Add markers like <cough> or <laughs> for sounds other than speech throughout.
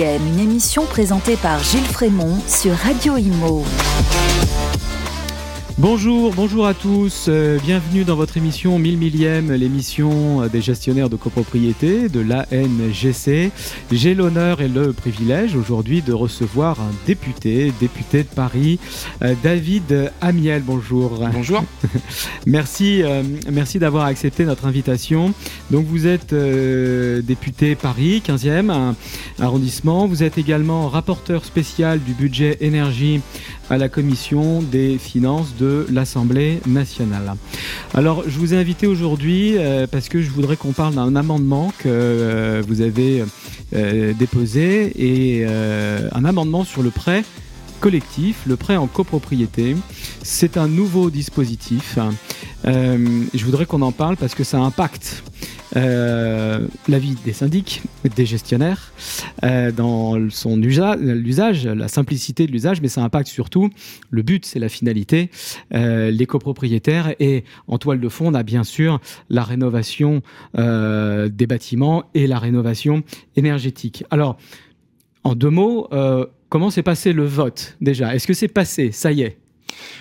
une émission présentée par Gilles Frémont sur Radio Imo. Bonjour, bonjour à tous. Euh, bienvenue dans votre émission 1000 millième, l'émission des gestionnaires de copropriété de l'ANGC. J'ai l'honneur et le privilège aujourd'hui de recevoir un député, député de Paris, euh, David Amiel. Bonjour. Bonjour. <laughs> merci, euh, merci d'avoir accepté notre invitation. Donc vous êtes député Paris, 15e arrondissement. Vous êtes également rapporteur spécial du budget énergie à la commission des finances de l'Assemblée nationale. Alors, je vous ai invité aujourd'hui euh, parce que je voudrais qu'on parle d'un amendement que euh, vous avez euh, déposé et un amendement sur le prêt collectif, le prêt en copropriété. C'est un nouveau dispositif. je voudrais qu'on en parle parce que ça impacte l'avis des syndics, des gestionnaires, euh, dans son l'usage, la simplicité de l'usage, mais ça impacte surtout le but, c'est la finalité, euh, les copropriétaires. Et en toile de fond, on a bien sûr la rénovation des bâtiments et la rénovation énergétique. Alors, en deux mots, comment s'est passé le vote déjà? Est-ce que c'est passé? Ça y est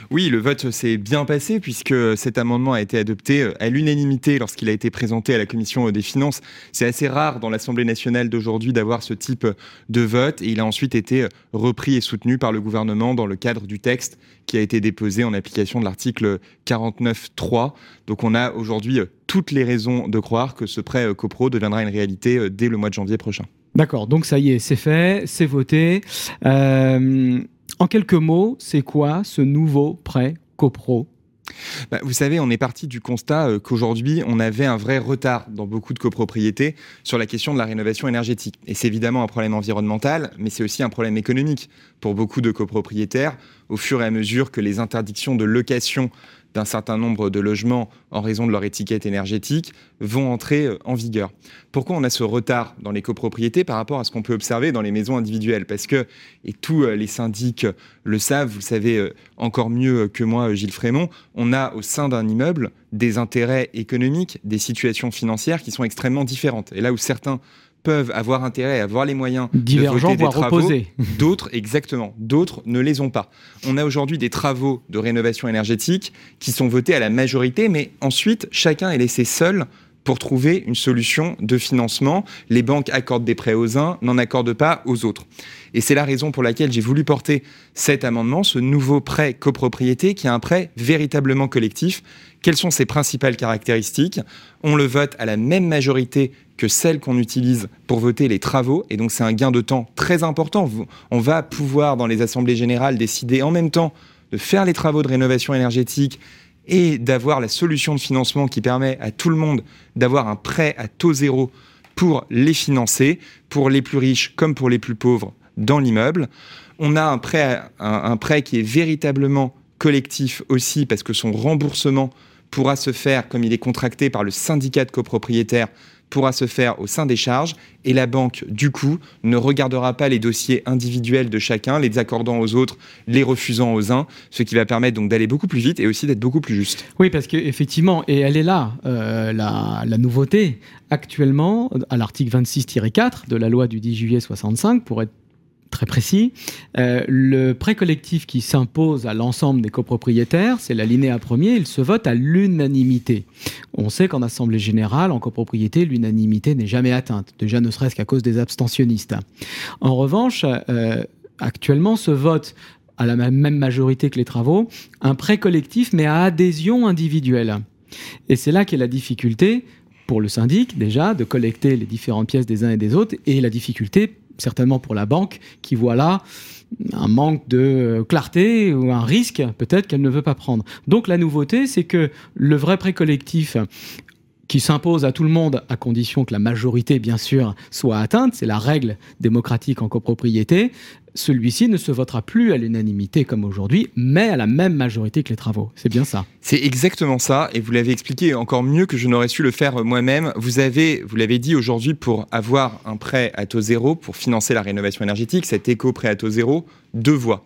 oui, le vote s'est bien passé puisque cet amendement a été adopté euh, à l'unanimité lorsqu'il a été présenté à la commission des finances. C'est assez rare dans l'Assemblée nationale d'aujourd'hui d'avoir ce type de vote et il a ensuite été repris et soutenu par le gouvernement dans le cadre du texte qui a été déposé en application de l'article 49.3. Donc on a aujourd'hui toutes les raisons de croire que ce prêt copro deviendra une réalité euh, dès le mois de janvier prochain. D'accord, donc ça y est, c'est fait, c'est voté. Euh, en quelques mots, c'est quoi ce nouveau prêt copro bah, vous savez, on est parti du constat euh, qu'aujourd'hui, on avait un vrai retard dans beaucoup de copropriétés sur la question de la rénovation énergétique. Et c'est évidemment un problème environnemental, mais c'est aussi un problème économique pour beaucoup de copropriétaires. Au fur et à mesure que les interdictions de location d'un certain nombre de logements en raison de leur étiquette énergétique vont entrer euh, en vigueur. Pourquoi on a ce retard dans les copropriétés par rapport à ce qu'on peut observer dans les maisons individuelles? Parce que, et tous euh, les syndics le savent, vous le savez euh, encore mieux que moi, Gilles Frémont, on a au sein d'un immeuble des intérêts économiques, des situations financières qui sont extrêmement différentes. Et là où certains peuvent avoir intérêt à avoir les moyens de voter des travaux. D'autres, exactement, d'autres ne les ont pas. On a aujourd'hui des travaux de rénovation énergétique qui sont votés à la majorité, mais ensuite, chacun est laissé seul pour trouver une solution de financement. Les banques accordent des prêts aux uns, n'en accordent pas aux autres. Et c'est la raison pour laquelle j'ai voulu porter cet amendement, ce nouveau prêt copropriété, qui est un prêt véritablement collectif. Quelles sont ses principales caractéristiques? On le vote à la même majorité que celle qu'on utilise pour voter les travaux. Et donc c'est un gain de temps très important. On va pouvoir, dans les assemblées générales, décider en même temps de faire les travaux de rénovation énergétique et d'avoir la solution de financement qui permet à tout le monde d'avoir un prêt à taux zéro pour les financer, pour les plus riches comme pour les plus pauvres dans l'immeuble. On a un prêt, un, prêt qui est véritablement collectif aussi parce que son remboursement pourra se faire comme il est contracté par le syndicat de copropriétaires pourra se faire au sein des charges et la banque, du coup, ne regardera pas les dossiers individuels de chacun, les accordant aux autres, les refusant aux uns, ce qui va permettre donc d'aller beaucoup plus vite et aussi d'être beaucoup plus juste. Oui, parce qu'effectivement, et elle est là, euh, la, la, nouveauté, actuellement, à l'article 26-4 de la loi du 10 juillet 65, pour être très précis. Euh, le prêt collectif qui s'impose à l'ensemble des copropriétaires, c'est l'alinéa premier, il se vote à l'unanimité. On sait qu'en Assemblée générale, en copropriété, l'unanimité n'est jamais atteinte, déjà ne serait-ce qu'à cause des abstentionnistes. En revanche, euh, actuellement, ce vote à la même majorité que les travaux, un prêt collectif mais à adhésion individuelle. Et c'est là qu'est la difficulté pour le syndic déjà de collecter les différentes pièces des uns et des autres et la difficulté certainement pour la banque, qui voit là un manque de clarté ou un risque peut-être qu'elle ne veut pas prendre. Donc la nouveauté, c'est que le vrai prêt collectif qui s'impose à tout le monde à condition que la majorité, bien sûr, soit atteinte, c'est la règle démocratique en copropriété, celui-ci ne se votera plus à l'unanimité comme aujourd'hui, mais à la même majorité que les travaux. C'est bien ça. C'est exactement ça, et vous l'avez expliqué encore mieux que je n'aurais su le faire moi-même. Vous avez, vous l'avez dit aujourd'hui, pour avoir un prêt à taux zéro, pour financer la rénovation énergétique, cet éco-prêt à taux zéro, deux voies.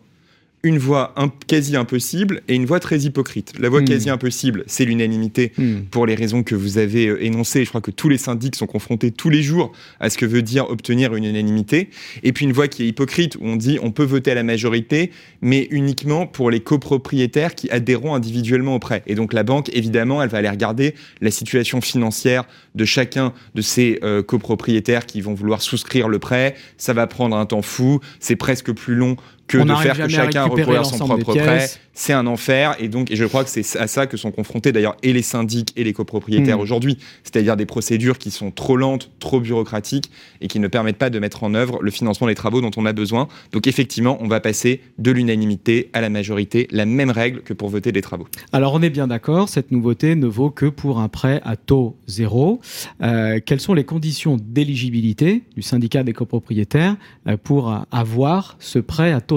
Une voie quasi impossible et une voie très hypocrite. La voie hmm. quasi impossible, c'est l'unanimité hmm. pour les raisons que vous avez euh, énoncées. Je crois que tous les syndics sont confrontés tous les jours à ce que veut dire obtenir une unanimité. Et puis une voie qui est hypocrite, où on dit on peut voter à la majorité, mais uniquement pour les copropriétaires qui adhéreront individuellement au prêt. Et donc la banque, évidemment, elle va aller regarder la situation financière de chacun de ces euh, copropriétaires qui vont vouloir souscrire le prêt. Ça va prendre un temps fou, c'est presque plus long que de faire que chacun recourir à son propre prêt. C'est un enfer. Et donc, et je crois que c'est à ça que sont confrontés d'ailleurs et les syndics et les copropriétaires hmm. aujourd'hui. C'est-à-dire des procédures qui sont trop lentes, trop bureaucratiques et qui ne permettent pas de mettre en œuvre le financement des travaux dont on a besoin. Donc, effectivement, on va passer de l'unanimité à la majorité, la même règle que pour voter des travaux. Alors, on est bien d'accord, cette nouveauté ne vaut que pour un prêt à taux zéro. Euh, quelles sont les conditions d'éligibilité du syndicat des copropriétaires euh, pour avoir ce prêt à taux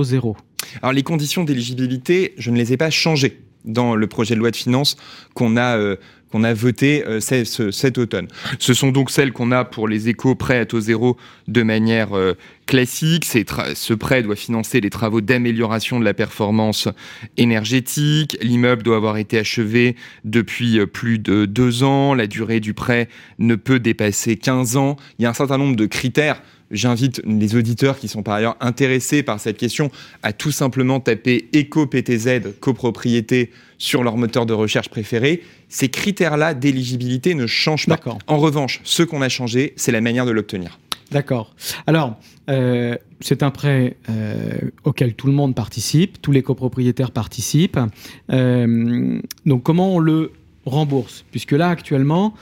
Alors les conditions d'éligibilité, je ne les ai pas changées dans le projet de loi de finances qu'on a euh, qu'on a voté euh, cet automne. Ce sont donc celles qu'on a pour les échos prêts à taux zéro de manière euh, classique. Ce prêt doit financer les travaux d'amélioration de la performance énergétique. L'immeuble doit avoir été achevé depuis plus de deux ans. La durée du prêt ne peut dépasser 15 ans. Il y a un certain nombre de critères J'invite les auditeurs qui sont par ailleurs intéressés par cette question à tout simplement taper éco-PTZ copropriété sur leur moteur de recherche préféré. Ces critères-là d'éligibilité ne changent pas. En revanche, ce qu'on a changé, c'est la manière de l'obtenir. D'accord. Alors, euh, c'est un prêt euh, auquel tout le monde participe, tous les copropriétaires participent. Euh, donc, comment on le rembourse? Puisque là, actuellement,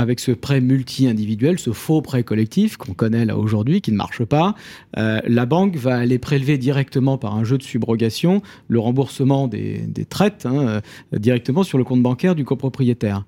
avec ce prêt multi-individuel, ce faux prêt collectif qu'on connaît là aujourd'hui, qui ne marche pas, euh, la banque va aller prélever directement par un jeu de subrogation le remboursement des, traites hein, euh, directement sur le compte bancaire du copropriétaire.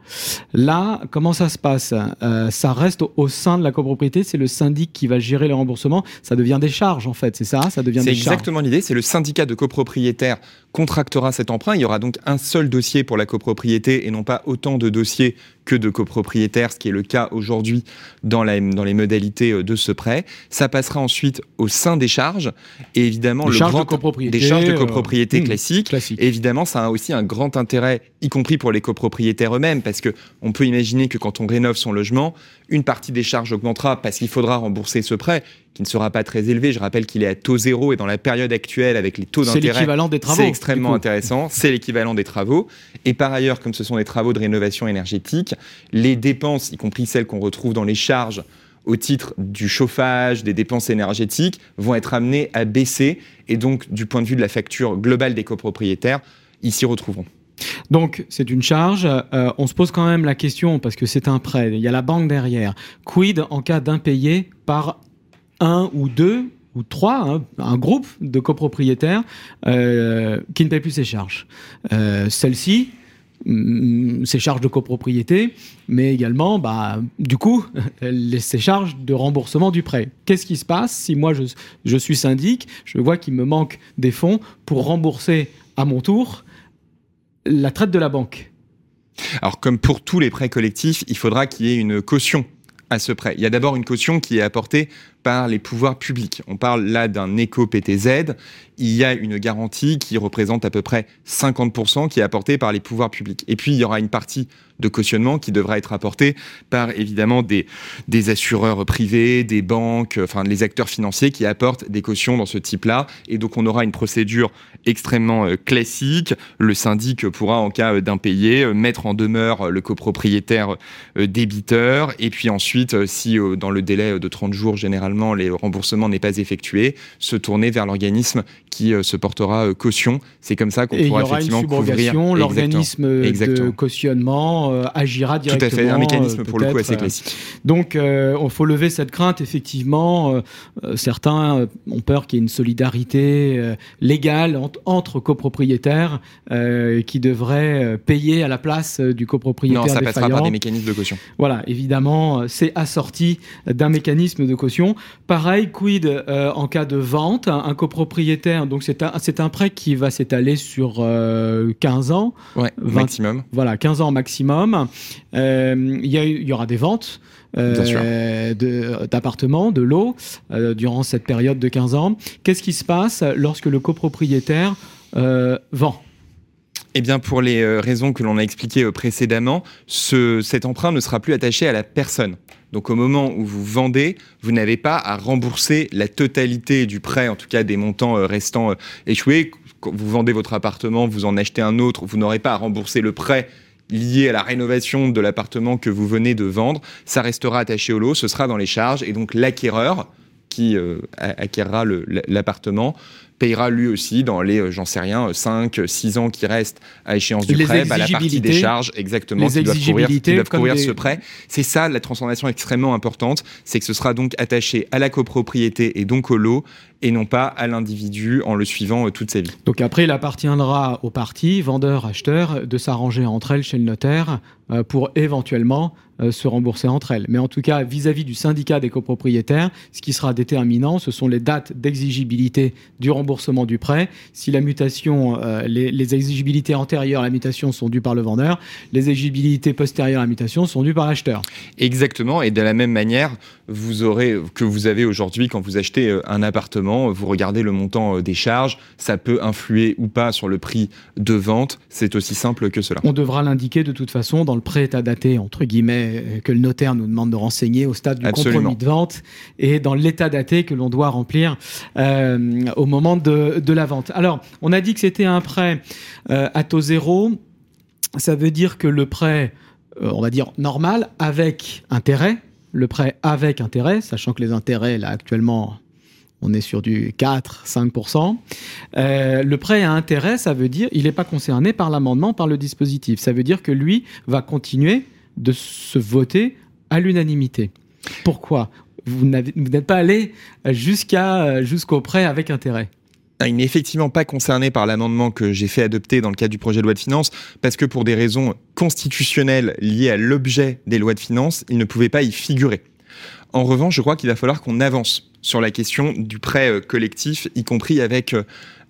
Là, comment ça se passe? Euh, Ça reste au, sein de la copropriété, c'est le syndic qui va gérer le remboursement, ça devient des charges en fait, c'est ça? Ça devient C'est exactement l'idée, c'est le syndicat de copropriétaires contractera cet emprunt. Il y aura donc un seul dossier pour la copropriété et non pas autant de dossiers que de copropriétaires, ce qui est le cas aujourd'hui dans, dans les modalités euh, de ce prêt. Ça passera ensuite au sein des charges et évidemment le charges de copropriété, des charges de copropriété euh, classiques. évidemment, ça a aussi un grand intérêt, y compris pour les copropriétaires eux-mêmes, parce que on peut imaginer que quand on rénove son logement, une partie des charges augmentera parce qu'il faudra rembourser ce prêt qui ne sera pas très élevé. Je rappelle qu'il est à taux zéro et dans la période actuelle, avec les taux d'intérêt, c'est l'équivalent des travaux. C'est extrêmement intéressant. C'est l'équivalent des travaux. Et par ailleurs, comme ce sont des travaux de rénovation énergétique, les dépenses, y compris celles qu'on retrouve dans les charges au titre du chauffage, des dépenses énergétiques, vont être amenées à baisser. Et donc, du point de vue de la facture globale des copropriétaires, ils s'y retrouveront. Donc c'est une charge. Euh, on se pose quand même la question, parce que c'est un prêt, il y a la banque derrière. Quid en cas d'impayé par un ou deux ou trois, hein, un groupe de copropriétaires euh, qui ne payent plus ses charges. Euh, Celles-ci, mm, ces charges de copropriété, mais également, bah, du coup, <laughs> ces charges de remboursement du prêt. Qu'est-ce qui se passe si moi je, je suis syndic, je vois qu'il me manque des fonds pour rembourser à mon tour la traite de la banque? Alors, comme pour tous les prêts collectifs, il faudra qu'il y ait une caution à ce prêt. Il y a d'abord une caution qui est apportée par les pouvoirs publics. On parle là d'un éco-PTZ. Il y a une garantie qui représente à peu près 50% qui est apportée par les pouvoirs publics. Et puis, il y aura une partie de cautionnement qui devra être apportée par évidemment des, assureurs privés, des banques, enfin les acteurs financiers qui apportent des cautions dans ce type-là. Et donc, on aura une procédure extrêmement euh, classique. Le syndic pourra, en cas d'impayé, euh, mettre en demeure le copropriétaire euh, débiteur. Et puis ensuite, si dans le délai de 30 jours, généralement, les remboursements n'est pas effectué, se tourner vers l'organisme qui euh, se portera euh, caution. C'est comme ça qu'on pourra effectivement couvrir. L'organisme de cautionnement euh, agira directement. Tout à fait, un mécanisme pour le coup assez classique. Donc, il faut lever cette crainte. Effectivement, certains ont peur qu'il y ait une solidarité légale entre copropriétaires qui devraient payer à la place du copropriétaire. Non, ça passera par des mécanismes de caution. Voilà, évidemment, c'est assorti d'un mécanisme de caution. Pareil, quid euh, en cas de vente, un, copropriétaire, donc c'est un, un, prêt qui va s'étaler sur 15 euh, ans. maximum. Voilà, 15 ans maximum. Euh, il y, y, aura des ventes. d'appartements, de, l'eau, durant cette période de 15 ans. Qu'est-ce qui se passe lorsque le copropriétaire vend? Eh bien, pour les raisons que l'on a expliquées précédemment, cet emprunt ne sera plus attaché à la personne. Donc au moment où vous vendez, vous n'avez pas à rembourser la totalité du prêt, en tout cas des montants euh, restants euh, échoués. Quand vous vendez votre appartement, vous en achetez un autre, vous n'aurez pas à rembourser le prêt lié à la rénovation de l'appartement que vous venez de vendre. Ça restera attaché au lot, ce sera dans les charges et donc l'acquéreur qui euh, acquérera l'appartement payera lui aussi dans les, euh, j'en sais rien, 5, 6 ans qui restent à échéance du prêt, bah, la partie des charges exactement qui doivent courir, ce prêt. C'est ça la transformation extrêmement importante, c'est que ce sera donc attaché à la copropriété et donc au lot et non pas à l'individu en le suivant euh, toute sa vie. Donc après, il appartiendra aux parties, vendeurs, acheteurs, de s'arranger entre elles chez le notaire euh, pour éventuellement se rembourser entre elles. Mais en tout cas, vis-à-vis -vis du syndicat des copropriétaires, ce qui sera déterminant, ce sont les dates d'exigibilité du remboursement du prêt. Si la mutation, euh, les, exigibilités antérieures à la mutation sont dues par le vendeur, les exigibilités postérieures à la mutation sont dues par l'acheteur. Exactement. Et de la même manière, vous aurez que vous avez aujourd'hui quand vous achetez euh, un appartement, vous regardez le montant euh, des charges, ça peut influer ou pas sur le prix de vente. C'est aussi simple que cela. On devra l'indiquer de toute façon dans le pré-état daté entre guillemets que le notaire nous demande de renseigner au stade du compromis de vente et dans l'état daté que l'on doit remplir au moment de, la vente. Alors, on a dit que c'était un prêt euh, à taux zéro. Ça veut dire que le prêt, euh, on va dire normal, avec intérêt, le prêt avec intérêt, sachant que les intérêts, là, actuellement, on est sur du 4-5%. Euh, le prêt à intérêt, ça veut dire il n'est pas concerné par l'amendement, par le dispositif. Ça veut dire que lui va continuer de se voter à l'unanimité. Pourquoi? Vous n'êtes pas allé jusqu'au prêt avec intérêt. Il n'est effectivement pas concerné par l'amendement que j'ai fait adopter dans le cadre du projet de loi de finances, parce que pour des raisons constitutionnelles liées à l'objet des lois de finances, il ne pouvait pas y figurer. En revanche, je crois qu'il va falloir qu'on avance sur la question du prêt euh, collectif, y compris avec euh,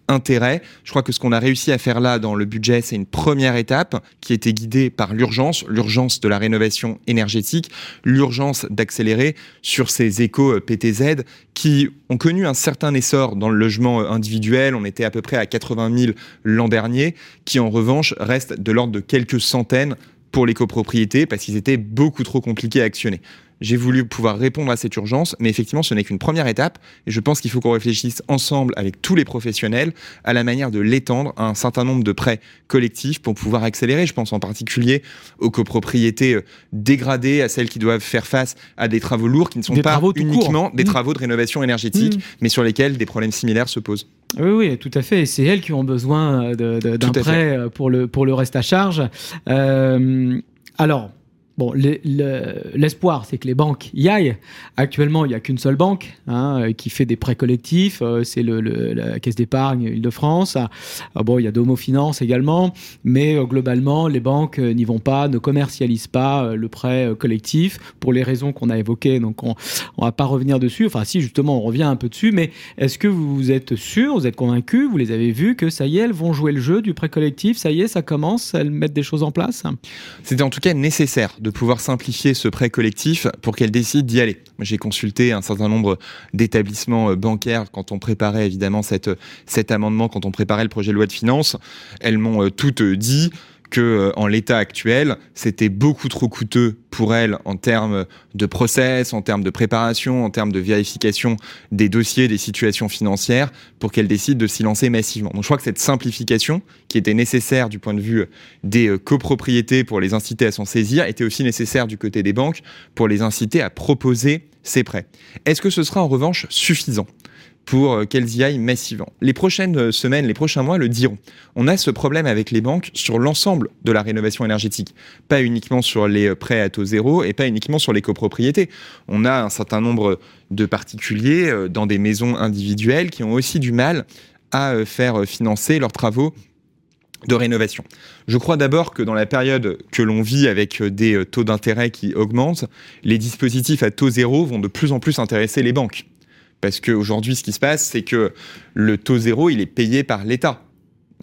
intérêt. Je crois que ce qu'on a réussi à faire là dans le budget, c'est une première étape qui était guidée par l'urgence, l'urgence de la rénovation énergétique, l'urgence d'accélérer sur ces éco PTZ qui ont connu un certain essor dans le logement individuel. On était à peu près à 80 000 l'an dernier, qui en revanche restent de l'ordre de quelques centaines pour les copropriétés parce qu'ils étaient beaucoup trop compliqués à actionner. J'ai voulu pouvoir répondre à cette urgence, mais effectivement, ce n'est qu'une première étape. Et je pense qu'il faut qu'on réfléchisse ensemble avec tous les professionnels à la manière de l'étendre à un certain nombre de prêts collectifs pour pouvoir accélérer. Je pense en particulier aux copropriétés euh, dégradées, à celles qui doivent faire face à des travaux lourds qui ne sont pas uniquement des mmh. travaux de rénovation énergétique, mmh. mais sur lesquels des problèmes similaires se posent. Oui, oui, tout à fait. C'est elles qui ont besoin d'un prêt euh, pour le, pour le reste à charge. Euh, alors, Bon, l'espoir, c'est que les banques y aillent. Actuellement, il n'y a qu'une seule banque hein, euh, qui fait des prêts collectifs, euh, c'est la Caisse d'épargne Île-de-France. Ah, bon, il y a Domo Finance également, mais euh, globalement, les banques n'y vont pas, ne commercialisent pas le prêt collectif pour les raisons qu'on a évoquées. Donc, on ne va pas revenir dessus. Enfin, si, justement, on revient un peu dessus, mais est-ce que vous êtes sûr, vous êtes convaincu, vous les avez vus, que ça y est, elles vont jouer le jeu du prêt collectif? Ça y est, ça commence, elles mettent des choses en place? C'était en tout cas nécessaire de pouvoir simplifier ce prêt collectif pour qu'elle décide d'y aller. J'ai consulté un certain nombre d'établissements euh, bancaires quand on préparait évidemment cette, cet amendement, quand on préparait le projet de loi de finances. Elles m'ont euh, toutes dit que euh, en l'état actuel, c'était beaucoup trop coûteux pour elle en termes de process, en termes de préparation, en termes de vérification des dossiers, des situations financières, pour qu'elle décide de s'y lancer massivement. Donc je crois que cette simplification, qui était nécessaire du point de vue des euh, copropriétés pour les inciter à s'en saisir, était aussi nécessaire du côté des banques pour les inciter à proposer ces prêts. Est-ce que ce sera en revanche suffisant? Pour euh, qu'elles y aillent massivement. Les prochaines euh, semaines, les prochains mois le diront. On a ce problème avec les banques sur l'ensemble de la rénovation énergétique, pas uniquement sur les euh, prêts à taux zéro et pas uniquement sur les copropriétés. On a un certain nombre de particuliers dans des maisons individuelles qui ont aussi du mal à faire financer leurs travaux de rénovation. Je crois d'abord que dans la période que l'on vit avec des taux d'intérêt qui augmentent, les dispositifs à taux zéro vont de plus en plus intéresser les banques. Parce qu'aujourd'hui, ce qui se passe, c'est que le taux zéro, il est payé par l'État.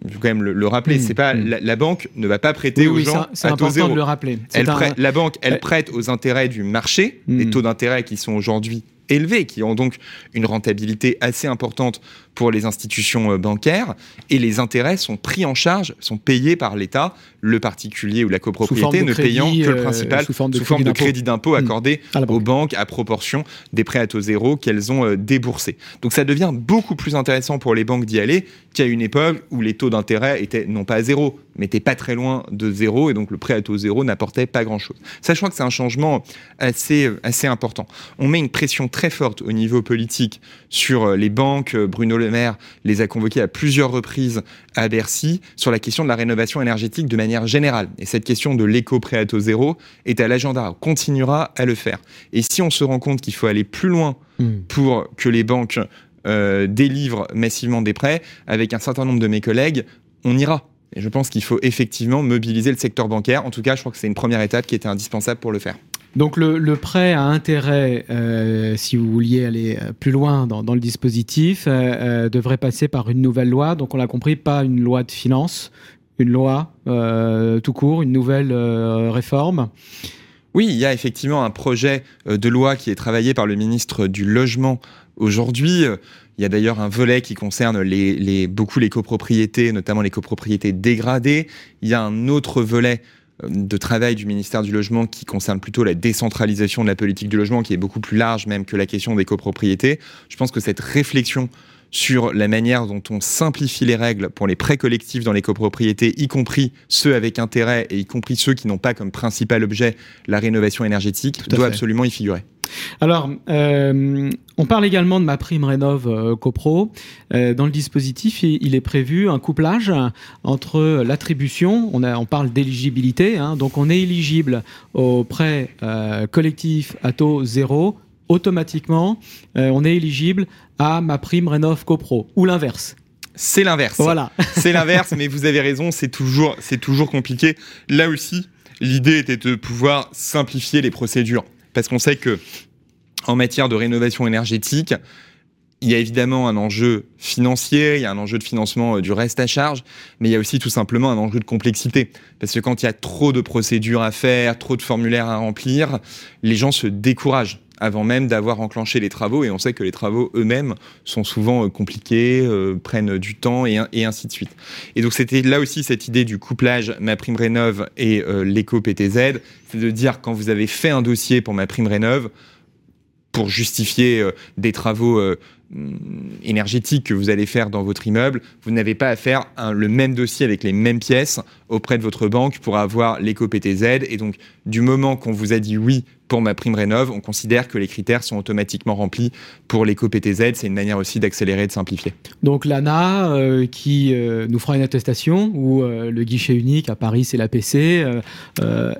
Il faut quand même le, rappeler. Mmh, c'est pas mmh. la, banque ne va pas prêter aux gens à taux zéro. de le rappeler. Elle La banque, elle prête aux intérêts du marché, les taux d'intérêt qui sont aujourd'hui élevés, qui ont donc une rentabilité assez importante pour les institutions euh, bancaires, et les intérêts sont pris en charge, sont payés par l'État, le particulier ou la copropriété ne payant que le principal sous forme de, crédit d'impôt hmm. accordé aux banques à proportion des prêts à taux zéro qu'elles ont déboursés. Donc ça devient beaucoup plus intéressant pour les banques d'y aller qu'à une époque où les taux d'intérêt étaient non pas à zéro, mais n'étaient pas très loin de zéro, et donc le prêt à taux zéro n'apportait pas grand-chose. Ça, je crois que c'est un changement assez, assez important. On met une pression très forte au niveau politique sur euh, les banques. Bruno Le Maire les a convoqués à plusieurs reprises à Bercy sur la question de la rénovation énergétique de manière générale. Et cette question de l'éco-prêt à taux zéro est à l'agenda, continuera à le faire. Et si on se rend compte qu'il faut aller plus loin hmm. pour que les banques euh, délivrent massivement des prêts, avec un certain nombre de mes collègues, on ira. Et je pense qu'il faut effectivement mobiliser le secteur bancaire. En tout cas, je crois que c'est une première étape qui était indispensable pour le faire. Donc le, prêt à intérêt, euh, si vous vouliez aller euh, plus loin dans, le dispositif, devrait passer par une nouvelle loi. Donc on l'a compris, pas une loi de finances, une loi tout court, une nouvelle réforme. Oui, il y a effectivement un projet de loi qui est travaillé par le ministre du Logement aujourd'hui. Il y a d'ailleurs un volet qui concerne beaucoup les copropriétés, notamment les copropriétés dégradées. Il y a un autre volet euh, de travail du ministère du Logement qui concerne plutôt la décentralisation de la politique du logement, qui est beaucoup plus large même que la question des copropriétés. Je pense que cette réflexion sur la manière dont on simplifie les règles pour les prêts collectifs dans les copropriétés, y compris ceux avec intérêt et y compris ceux qui n'ont pas comme principal objet la rénovation énergétique, doit absolument y figurer. Alors, euh, on parle également de ma prime Rénov euh, CoPro. Euh, dans le dispositif, il, est prévu un couplage entre l'attribution, on, on, parle d'éligibilité, hein, donc on est éligible au prêt collectif à taux zéro automatiquement, on est éligible à ma prime Rénov CoPro, ou l'inverse. C'est l'inverse. Voilà. <laughs> c'est l'inverse, mais vous avez raison, c'est toujours, c'est toujours compliqué. Là aussi, l'idée était de pouvoir simplifier les procédures parce qu'on sait que en matière de rénovation énergétique, il y a évidemment un enjeu financier, il y a un enjeu de financement euh, du reste à charge, mais il y a aussi tout simplement un enjeu de complexité. Parce que quand il y a trop de procédures à faire, trop de formulaires à remplir, les gens se découragent avant même d'avoir enclenché les travaux. Et on sait que les travaux eux-mêmes sont souvent euh, compliqués, euh, prennent du temps et, ainsi de suite. Et donc c'était là aussi cette idée du couplage ma prime rénov et euh, l'éco PTZ, c'est de dire quand vous avez fait un dossier pour ma prime rénov, pour justifier des travaux énergétiques que vous allez faire dans votre immeuble, vous n'avez pas à faire le même dossier avec les mêmes pièces auprès de votre banque pour avoir l'éco-PTZ. Et donc, du moment qu'on vous a dit oui pour ma prime rénov, on considère que les critères sont automatiquement remplis pour l'éco-PTZ. C'est une manière aussi d'accélérer et de simplifier. Donc l'ANA euh, qui euh, nous fera une attestation, ou euh, le guichet unique à Paris, c'est l'APC,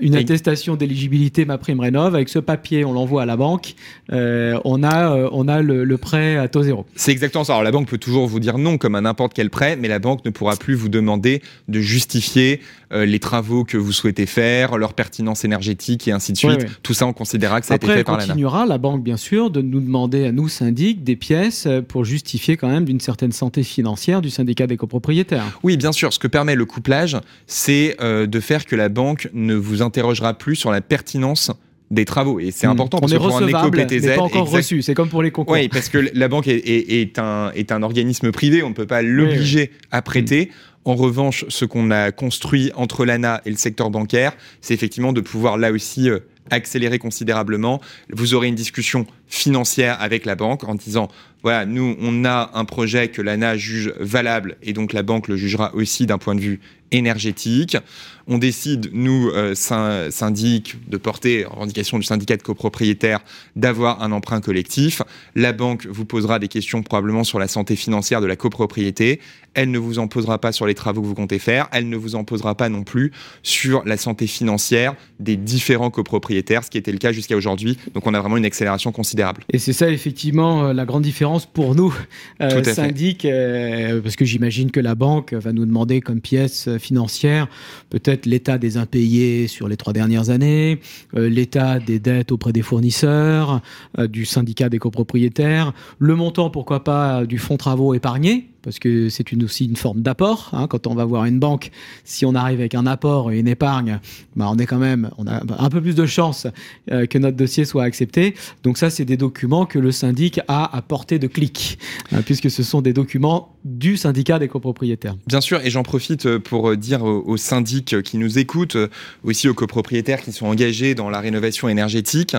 une attestation d'éligibilité ma prime rénov. Avec ce papier, on l'envoie à la banque. on a, on a le, prêt à taux zéro. C'est exactement ça. Alors la banque peut toujours vous dire non comme à n'importe quel prêt, mais la banque ne pourra plus vous demander de justifier les travaux que vous souhaitez faire, leur pertinence énergétique et ainsi de suite. Tout ça, on considérera que ça a été fait par l'ANA. continuera, la banque, bien sûr, de nous demander à nous, syndics, des pièces pour justifier quand même d'une certaine santé financière du syndicat des copropriétaires. Oui, bien sûr. Ce que permet le couplage, c'est euh, de faire que la banque ne vous interrogera plus sur la pertinence des travaux. Et c'est hmm. important parce que pour un éco-PTZ... pas encore reçu, c'est comme pour les concours. Oui, parce que la banque est, est, un, est un organisme privé, on ne peut pas l'obliger à prêter. En revanche, ce qu'on a construit entre l'ANA et le secteur bancaire, c'est effectivement de pouvoir là aussi euh, accélérer considérablement. Vous aurez une discussion financière avec la banque en disant voilà, nous, on a un projet que l'ANA juge valable et donc la banque le jugera aussi d'un point de vue énergétique. On décide, nous, euh, syndic, de porter, revendication du syndicat de copropriétaires, d'avoir un emprunt collectif. La banque vous posera des questions probablement sur la santé financière de la copropriété. Elle ne vous en posera pas sur les travaux que vous comptez faire. Elle ne vous en posera pas non plus sur la santé financière des différents copropriétaires, ce qui était le cas jusqu'à aujourd'hui. Donc on a vraiment une accélération considérable. Et c'est ça, effectivement, euh, la grande différence pour nous, euh, syndic, euh, parce que j'imagine que la banque va nous demander comme pièce financière peut-être l'état des impayés sur les trois dernières années, euh, l'état des dettes auprès des fournisseurs, euh, du syndicat des copropriétaires, le montant, pourquoi pas, du fonds travaux épargnés, parce que c'est une, aussi une forme d'apport. Hein. quand on va voir une banque, si on arrive avec un apport et une épargne, bah, on est quand même, on a un peu plus de chances euh, que notre dossier soit accepté. Donc ça, c'est des documents que le syndic a à portée de clic, hein, puisque ce sont des documents du syndicat des copropriétaires. Bien sûr, et j'en profite euh, pour dire aux, syndics qui nous écoutent, aussi aux copropriétaires qui sont engagés dans la rénovation énergétique,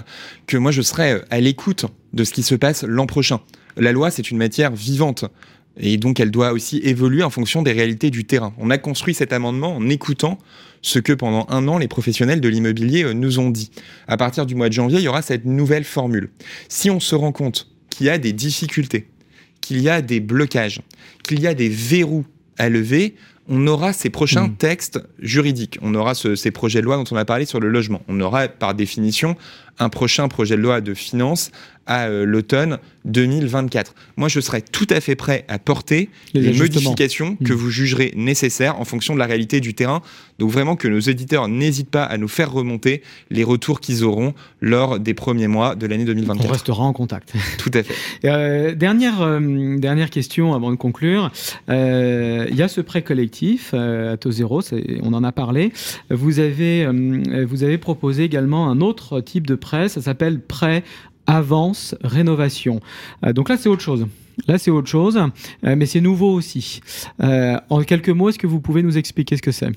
que moi je serai à l'écoute de ce qui se passe l'an prochain. La loi, c'est une matière vivante. Et donc, elle doit aussi évoluer en fonction des réalités du terrain. On a construit cet amendement en écoutant ce que pendant un an, les professionnels de l'immobilier euh, nous ont dit. À partir du mois de janvier, il y aura cette nouvelle formule. Si on se rend compte qu'il y a des difficultés, qu'il y a des blocages, qu'il y a des verrous à lever, on aura ces prochains mmh. textes juridiques. On aura ces projets de loi dont on a parlé sur le logement. On aura par définition un prochain projet de loi de finances à euh, l'automne 2024. Moi, je serais tout à fait prêt à porter les, modifications que mmh. vous jugerez nécessaires en fonction de la réalité du terrain. Donc vraiment que nos éditeurs n'hésitent pas à nous faire remonter les retours qu'ils auront lors des premiers mois de l'année 2024. On restera en contact. <laughs> Tout à fait. Euh, dernière, euh, dernière question avant de conclure. Il y a ce prêt collectif à taux zéro, on en a parlé. Vous avez, vous avez proposé également un autre type de prêt, ça s'appelle prêt avance rénovation. Euh, donc là, c'est autre chose. Là, c'est autre chose, euh, mais c'est nouveau aussi. Euh, en quelques mots, est-ce que vous pouvez nous expliquer ce que c'est?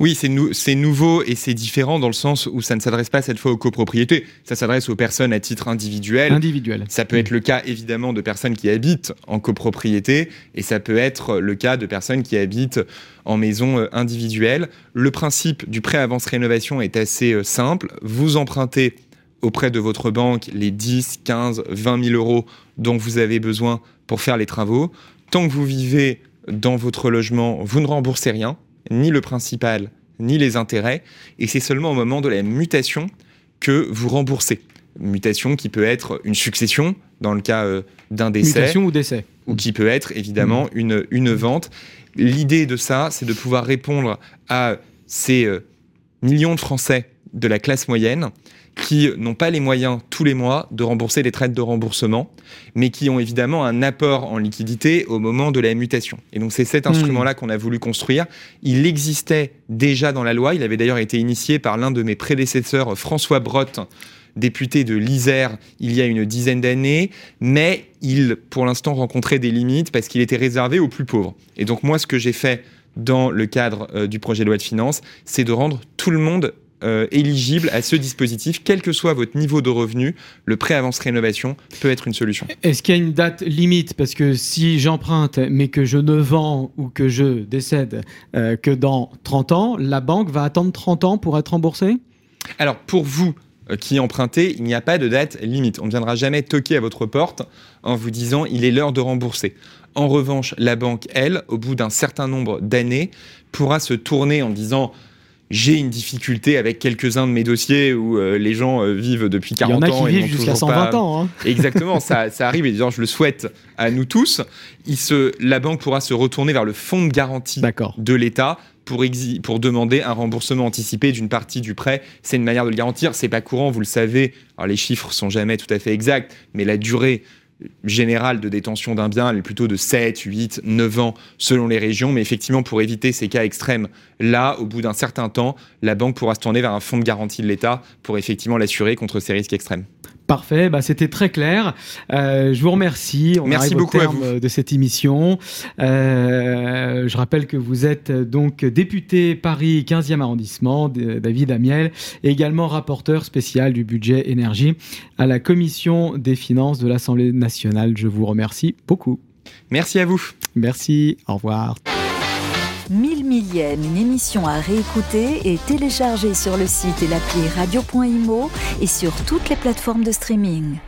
Oui, c'est nouveau et c'est différent dans le sens où ça ne s'adresse pas cette fois aux copropriétés, ça s'adresse aux personnes à titre individuel. Individuel. Ça peut être le cas évidemment de personnes qui habitent en copropriété et ça peut être le cas de personnes qui habitent en maison individuelle. Le principe du prêt avance rénovation est assez simple. Vous empruntez auprès de votre banque les 10, 15, 20 000 euros dont vous avez besoin pour faire les travaux. Tant que vous vivez dans votre logement, vous ne remboursez rien, ni le principal, ni les intérêts, et c'est seulement au moment de la mutation que vous remboursez. Mutation qui peut être une succession dans le cas euh, d'un décès. Mutation ou décès. Ou qui peut être évidemment mmh. une, une vente. L'idée de ça, c'est de pouvoir répondre à ces euh, millions de Français de la classe moyenne qui n'ont pas les moyens tous les mois de rembourser les traites de remboursement, mais qui ont évidemment un apport en liquidité au moment de la mutation. Et donc c'est cet hmm. instrument-là qu'on a voulu construire. Il existait déjà dans la loi, il avait d'ailleurs été initié par l'un de mes prédécesseurs, François Brotte, député de l'Isère il y a une dizaine d'années, mais il, pour l'instant, rencontrait des limites parce qu'il était réservé aux plus pauvres. Et donc moi, ce que j'ai fait dans le cadre euh, du projet de loi de finances, c'est de rendre tout le monde euh, éligible à ce dispositif, quel que soit votre niveau de revenu, le prêt avance rénovation peut être une solution. Est-ce qu'il y a une date limite? Parce que si j'emprunte mais que je ne vends ou que je décède euh, que dans 30 ans, la banque va attendre 30 ans pour être remboursée? Alors pour vous, euh, qui empruntez, il n'y a pas de date limite. On ne viendra jamais toquer à votre porte en vous disant il est l'heure de rembourser. En revanche, la banque, elle, au bout d'un certain nombre d'années, pourra se tourner en disant j'ai une difficulté avec quelques-uns de mes dossiers où euh, les gens euh, vivent depuis 40 ans. Il y en a qui vivent jusqu'à 120 ans. Hein. <laughs> Exactement, ça, <laughs> ça, arrive et je le souhaite à nous tous. Il se, la banque pourra se retourner vers le fonds de garantie de l'État pour, pour demander un remboursement anticipé d'une partie du prêt. C'est une manière de le garantir. C'est pas courant, vous le savez. Alors les chiffres sont jamais tout à fait exacts, mais la durée générale de détention d'un bien, elle est plutôt de 7, 8, 9 ans selon les régions. Mais effectivement, pour éviter ces cas extrêmes, là, au bout d'un certain temps, la banque pourra se tourner vers un fonds de garantie de l'État pour effectivement l'assurer contre ces risques extrêmes. Parfait, bah, c'était très clair. Euh, je vous remercie. On Merci beaucoup au terme de cette émission. Euh, je rappelle que vous êtes donc député Paris 15e arrondissement, David Amiel, et également rapporteur spécial du budget énergie à la Commission des finances de l'Assemblée nationale. Je vous remercie beaucoup. Merci à vous. Merci, au revoir. 1000 millième, une émission à réécouter et télécharger sur le site et l'appli radio.imo et sur toutes les plateformes de streaming.